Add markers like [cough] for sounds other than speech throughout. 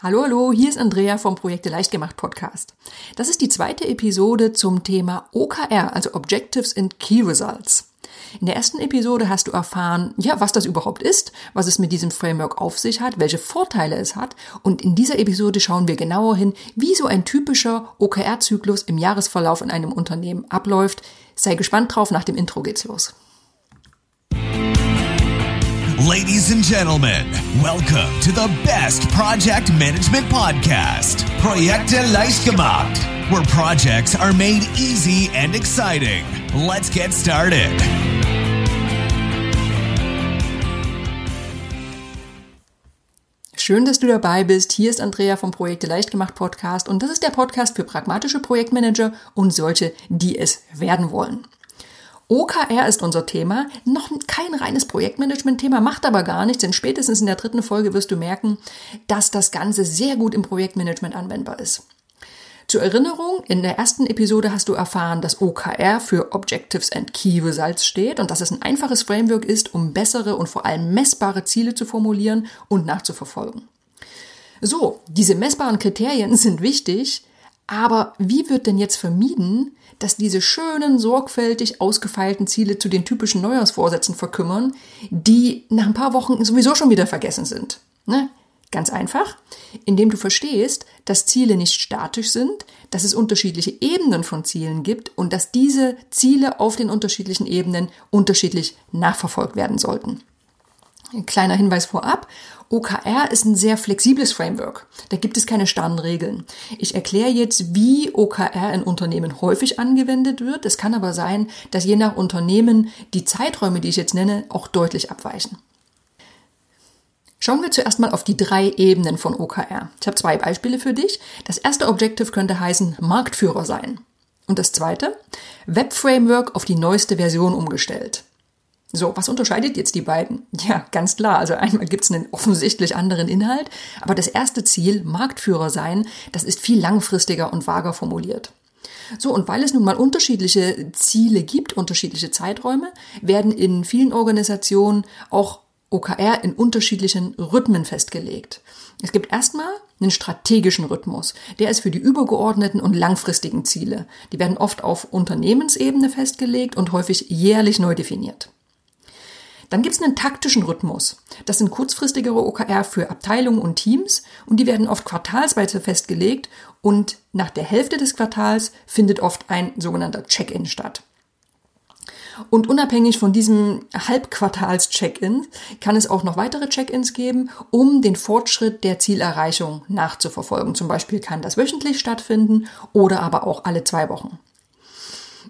Hallo, hallo, hier ist Andrea vom Projekte Leichtgemacht Podcast. Das ist die zweite Episode zum Thema OKR, also Objectives and Key Results. In der ersten Episode hast du erfahren, ja, was das überhaupt ist, was es mit diesem Framework auf sich hat, welche Vorteile es hat. Und in dieser Episode schauen wir genauer hin, wie so ein typischer OKR-Zyklus im Jahresverlauf in einem Unternehmen abläuft. Sei gespannt drauf, nach dem Intro geht's los. Ladies and gentlemen, welcome to the best project management podcast, Projekte Leichtgemacht, where projects are made easy and exciting. Let's get started. Schön, dass du dabei bist. Hier ist Andrea vom Projekte Leichtgemacht Podcast und das ist der Podcast für pragmatische Projektmanager und solche, die es werden wollen. OKR ist unser Thema, noch kein reines Projektmanagement-Thema, macht aber gar nichts, denn spätestens in der dritten Folge wirst du merken, dass das Ganze sehr gut im Projektmanagement anwendbar ist. Zur Erinnerung, in der ersten Episode hast du erfahren, dass OKR für Objectives and Key Results steht und dass es ein einfaches Framework ist, um bessere und vor allem messbare Ziele zu formulieren und nachzuverfolgen. So, diese messbaren Kriterien [laughs] sind wichtig, aber wie wird denn jetzt vermieden, dass diese schönen, sorgfältig ausgefeilten Ziele zu den typischen Neujahrsvorsätzen verkümmern, die nach ein paar Wochen sowieso schon wieder vergessen sind. Ne? Ganz einfach, indem du verstehst, dass Ziele nicht statisch sind, dass es unterschiedliche Ebenen von Zielen gibt und dass diese Ziele auf den unterschiedlichen Ebenen unterschiedlich nachverfolgt werden sollten. Ein kleiner Hinweis vorab. OKR ist ein sehr flexibles Framework. Da gibt es keine starren Regeln. Ich erkläre jetzt, wie OKR in Unternehmen häufig angewendet wird. Es kann aber sein, dass je nach Unternehmen die Zeiträume, die ich jetzt nenne, auch deutlich abweichen. Schauen wir zuerst mal auf die drei Ebenen von OKR. Ich habe zwei Beispiele für dich. Das erste Objective könnte heißen Marktführer sein. Und das zweite, Web Framework auf die neueste Version umgestellt. So, was unterscheidet jetzt die beiden? Ja, ganz klar. Also einmal gibt es einen offensichtlich anderen Inhalt, aber das erste Ziel, Marktführer sein, das ist viel langfristiger und vager formuliert. So, und weil es nun mal unterschiedliche Ziele gibt, unterschiedliche Zeiträume, werden in vielen Organisationen auch OKR in unterschiedlichen Rhythmen festgelegt. Es gibt erstmal einen strategischen Rhythmus. Der ist für die übergeordneten und langfristigen Ziele. Die werden oft auf Unternehmensebene festgelegt und häufig jährlich neu definiert. Dann gibt es einen taktischen Rhythmus. Das sind kurzfristigere OKR für Abteilungen und Teams und die werden oft quartalsweise festgelegt und nach der Hälfte des Quartals findet oft ein sogenannter Check-in statt. Und unabhängig von diesem Halbquartals-Check-in kann es auch noch weitere Check-ins geben, um den Fortschritt der Zielerreichung nachzuverfolgen. Zum Beispiel kann das wöchentlich stattfinden oder aber auch alle zwei Wochen.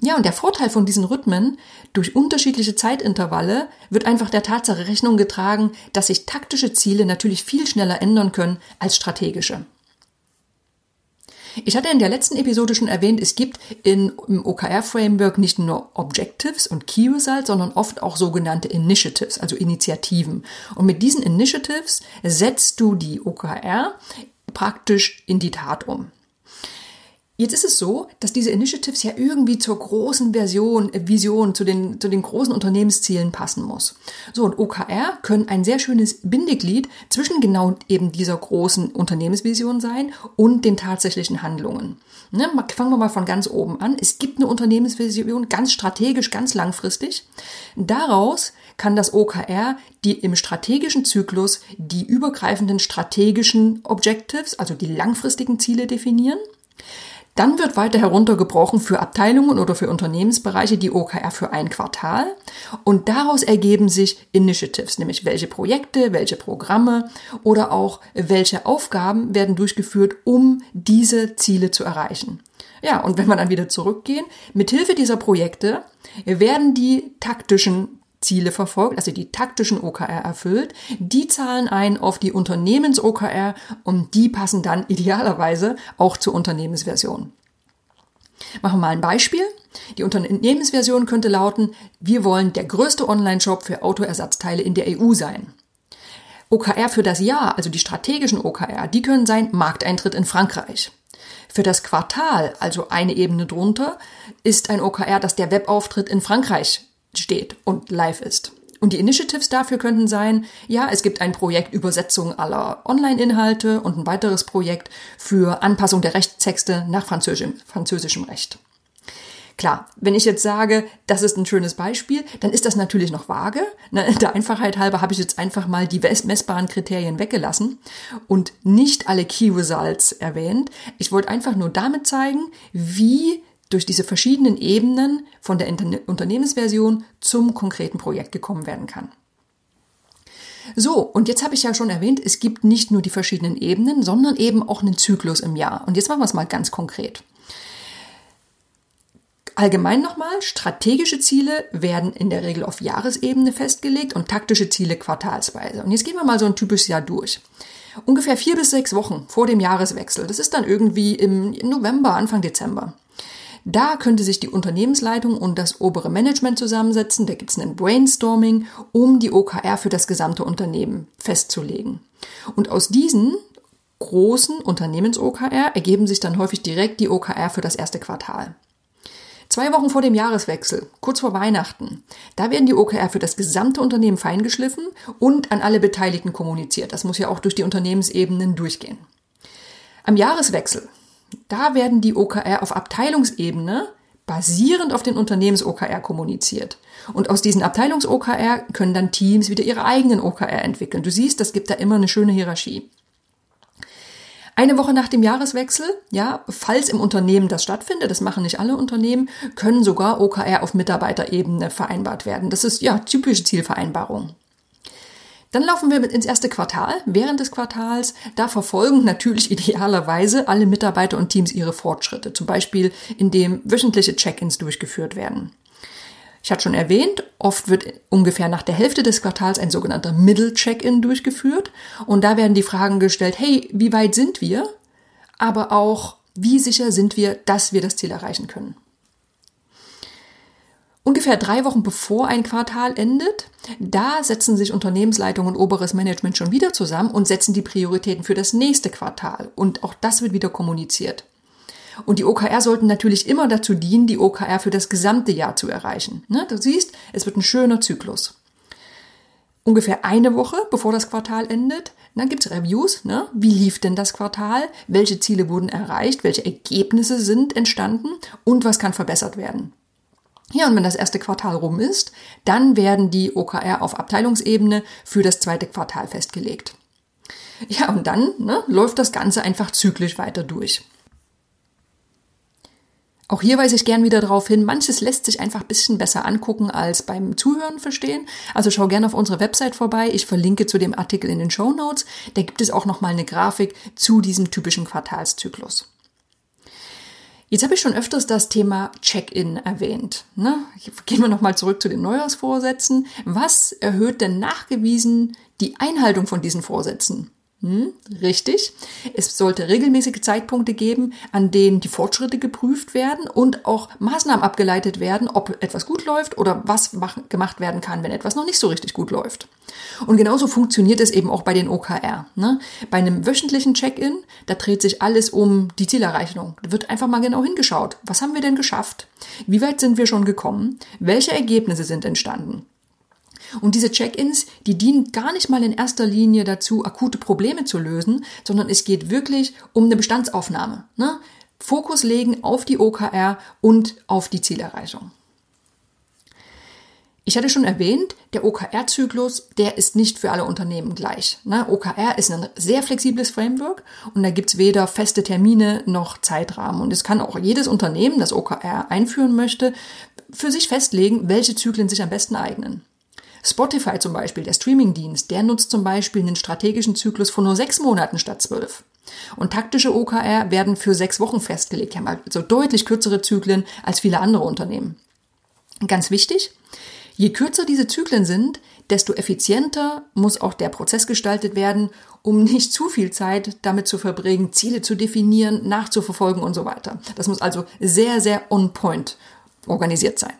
Ja, und der Vorteil von diesen Rhythmen durch unterschiedliche Zeitintervalle wird einfach der Tatsache Rechnung getragen, dass sich taktische Ziele natürlich viel schneller ändern können als strategische. Ich hatte in der letzten Episode schon erwähnt, es gibt in, im OKR-Framework nicht nur Objectives und Key Results, sondern oft auch sogenannte Initiatives, also Initiativen. Und mit diesen Initiatives setzt du die OKR praktisch in die Tat um. Jetzt ist es so, dass diese Initiatives ja irgendwie zur großen Version, äh, Vision, zu den, zu den großen Unternehmenszielen passen muss. So, und OKR können ein sehr schönes Bindeglied zwischen genau eben dieser großen Unternehmensvision sein und den tatsächlichen Handlungen. Ne, fangen wir mal von ganz oben an. Es gibt eine Unternehmensvision, ganz strategisch, ganz langfristig. Daraus kann das OKR die im strategischen Zyklus die übergreifenden strategischen Objectives, also die langfristigen Ziele definieren. Dann wird weiter heruntergebrochen für Abteilungen oder für Unternehmensbereiche die OKR für ein Quartal. Und daraus ergeben sich Initiatives, nämlich welche Projekte, welche Programme oder auch welche Aufgaben werden durchgeführt, um diese Ziele zu erreichen. Ja, und wenn wir dann wieder zurückgehen, mithilfe dieser Projekte werden die taktischen Ziele verfolgt, also die taktischen OKR erfüllt. Die zahlen ein auf die Unternehmens-OKR und die passen dann [laughs] idealerweise auch zur Unternehmensversion. Machen wir mal ein Beispiel. Die Unternehmensversion könnte lauten, wir wollen der größte Online-Shop für Autoersatzteile in der EU sein. OKR für das Jahr, also die strategischen OKR, die können sein Markteintritt in Frankreich. Für das Quartal, also eine Ebene drunter, ist ein OKR, dass der Webauftritt in Frankreich steht und live ist. Und die Initiatives dafür könnten sein, ja, es gibt ein Projekt Übersetzung aller Online-Inhalte und ein weiteres Projekt für Anpassung der Rechtstexte nach französischem, französischem Recht. Klar, wenn ich jetzt sage, das ist ein schönes Beispiel, dann ist das natürlich noch vage. [laughs] Der Einfachheit halber habe ich jetzt einfach mal die messbaren Kriterien weggelassen und nicht alle Key Results erwähnt. Ich wollte einfach nur damit zeigen, wie durch diese verschiedenen Ebenen von der Unternehmensversion zum konkreten Projekt gekommen werden kann. So, und jetzt habe ich ja schon erwähnt, es gibt nicht nur die verschiedenen Ebenen, sondern eben auch einen Zyklus im Jahr. Und jetzt machen wir es mal ganz konkret. Allgemein nochmal, strategische Ziele werden in der Regel auf Jahresebene festgelegt und taktische Ziele quartalsweise. Und jetzt gehen wir mal so ein typisches Jahr durch. Ungefähr vier bis sechs Wochen vor dem Jahreswechsel, das ist dann irgendwie im November, Anfang Dezember. Da könnte sich die Unternehmensleitung und das obere Management zusammensetzen. Da gibt es ein Brainstorming, um die OKR für das gesamte Unternehmen festzulegen. Und aus diesen großen Unternehmens-OKR ergeben sich dann häufig direkt die OKR für das erste Quartal. Zwei Wochen vor dem Jahreswechsel, kurz vor Weihnachten, da werden die OKR für das gesamte Unternehmen feingeschliffen und an alle Beteiligten kommuniziert. Das muss ja auch durch die Unternehmensebenen durchgehen. Am Jahreswechsel, da werden die OKR auf Abteilungsebene basierend auf den Unternehmens-OKR kommuniziert. Und aus diesen Abteilungs-OKR können dann Teams wieder ihre eigenen OKR entwickeln. Du siehst, das gibt da immer eine schöne Hierarchie. Eine Woche nach dem Jahreswechsel, ja, falls im Unternehmen das stattfindet, das machen nicht alle Unternehmen, können sogar OKR auf Mitarbeiterebene vereinbart werden. Das ist ja typische Zielvereinbarung. Dann laufen wir ins erste Quartal. Während des Quartals, da verfolgen natürlich [laughs] idealerweise alle Mitarbeiter und Teams ihre Fortschritte. Zum Beispiel, indem wöchentliche Check-ins durchgeführt werden. Ich hatte schon erwähnt, oft wird ungefähr nach der Hälfte des Quartals ein sogenannter Middle Check-in durchgeführt. Und da werden die Fragen gestellt, hey, wie weit sind wir? Aber auch, wie sicher sind wir, dass wir das Ziel erreichen können? Ungefähr drei Wochen bevor ein Quartal endet, da setzen sich Unternehmensleitung und oberes Management schon wieder zusammen und setzen die Prioritäten für das nächste Quartal. Und auch das wird wieder kommuniziert. Und die OKR sollten natürlich immer dazu dienen, die OKR für das gesamte Jahr zu erreichen. Ne? Du siehst, es wird ein schöner Zyklus. Ungefähr eine Woche bevor das Quartal endet, dann gibt's Reviews. Ne? Wie lief denn das Quartal? Welche Ziele wurden erreicht? Welche Ergebnisse sind entstanden? Und was kann verbessert werden? Ja, und wenn das erste Quartal rum ist, dann werden die OKR auf Abteilungsebene für das zweite Quartal festgelegt. Ja, und dann ne, läuft das Ganze einfach zyklisch weiter durch. Auch hier weise ich gern wieder darauf hin, manches lässt sich einfach ein bisschen besser angucken als beim Zuhören verstehen. Also schau gerne auf unsere Website vorbei. Ich verlinke zu dem Artikel in den Show Notes. Da gibt es auch nochmal eine Grafik zu diesem typischen Quartalszyklus. Jetzt habe ich schon öfters das Thema Check-in erwähnt. Ne? Gehen wir nochmal zurück zu den Neujahrsvorsätzen. Was erhöht denn nachgewiesen die Einhaltung von diesen Vorsätzen? Hm, richtig. Es sollte regelmäßige Zeitpunkte geben, an denen die Fortschritte geprüft werden und auch Maßnahmen abgeleitet werden, ob etwas gut läuft oder was gemacht werden kann, wenn etwas noch nicht so richtig gut läuft. Und genauso funktioniert es eben auch bei den OKR. Ne? Bei einem wöchentlichen Check-in, da dreht sich alles um die Zielerreichung. Da wird einfach mal genau hingeschaut. Was haben wir denn geschafft? Wie weit sind wir schon gekommen? Welche Ergebnisse sind entstanden? Und diese Check-ins, die dienen gar nicht mal in erster Linie dazu, akute Probleme zu lösen, sondern es geht wirklich um eine Bestandsaufnahme. Ne? Fokus legen auf die OKR und auf die Zielerreichung. Ich hatte schon erwähnt, der OKR-Zyklus, der ist nicht für alle Unternehmen gleich. Ne? OKR ist ein sehr flexibles Framework und da gibt's weder feste Termine noch Zeitrahmen. Und es kann auch jedes Unternehmen, das OKR einführen möchte, für sich festlegen, welche Zyklen sich am besten eignen. Spotify zum Beispiel, der Streamingdienst, der nutzt zum Beispiel einen strategischen Zyklus von nur sechs Monaten statt zwölf. Und taktische OKR werden für sechs Wochen festgelegt, haben also deutlich kürzere Zyklen als viele andere Unternehmen. Ganz wichtig, je kürzer diese Zyklen sind, desto effizienter muss auch der Prozess gestaltet werden, um nicht zu viel Zeit damit zu verbringen, Ziele zu definieren, nachzuverfolgen und so weiter. Das muss also sehr, sehr on point organisiert sein.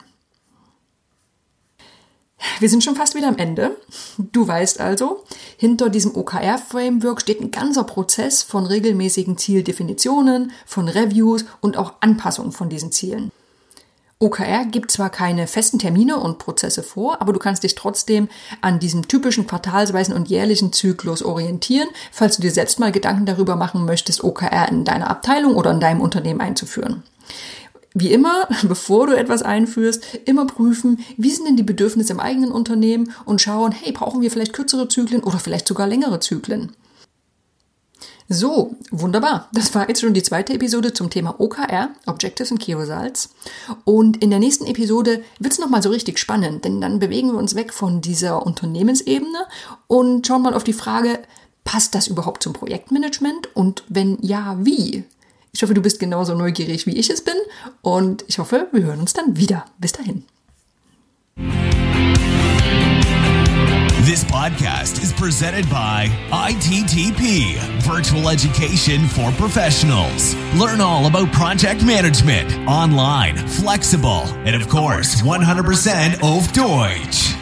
Wir sind schon fast wieder am Ende. Du weißt also, hinter diesem OKR-Framework steht ein ganzer Prozess von regelmäßigen Zieldefinitionen, von Reviews und auch Anpassungen von diesen Zielen. OKR gibt zwar keine festen Termine und Prozesse vor, aber du kannst dich trotzdem an diesem typischen quartalsweisen und jährlichen Zyklus orientieren, falls du dir selbst mal Gedanken darüber machen möchtest, OKR in deiner Abteilung oder in deinem Unternehmen einzuführen. Wie immer, [laughs] bevor du etwas einführst, immer prüfen, wie sind denn die Bedürfnisse im eigenen Unternehmen und schauen, hey, brauchen wir vielleicht kürzere Zyklen oder vielleicht sogar längere Zyklen? So, wunderbar. Das war jetzt schon die zweite Episode zum Thema OKR, Objectives and Key Results. Und in der nächsten Episode wird es nochmal so richtig spannend, denn dann bewegen wir uns weg von dieser Unternehmensebene und schauen mal auf die Frage, passt das überhaupt zum Projektmanagement? Und wenn ja, wie? Ich hoffe, du bist genauso neugierig, wie ich es bin. Und ich hoffe, wir hören uns dann wieder. Bis dahin. This podcast is presented by ITTP, Virtual Education for Professionals. Learn all about project management, online, flexible, and of course, 100% auf Deutsch.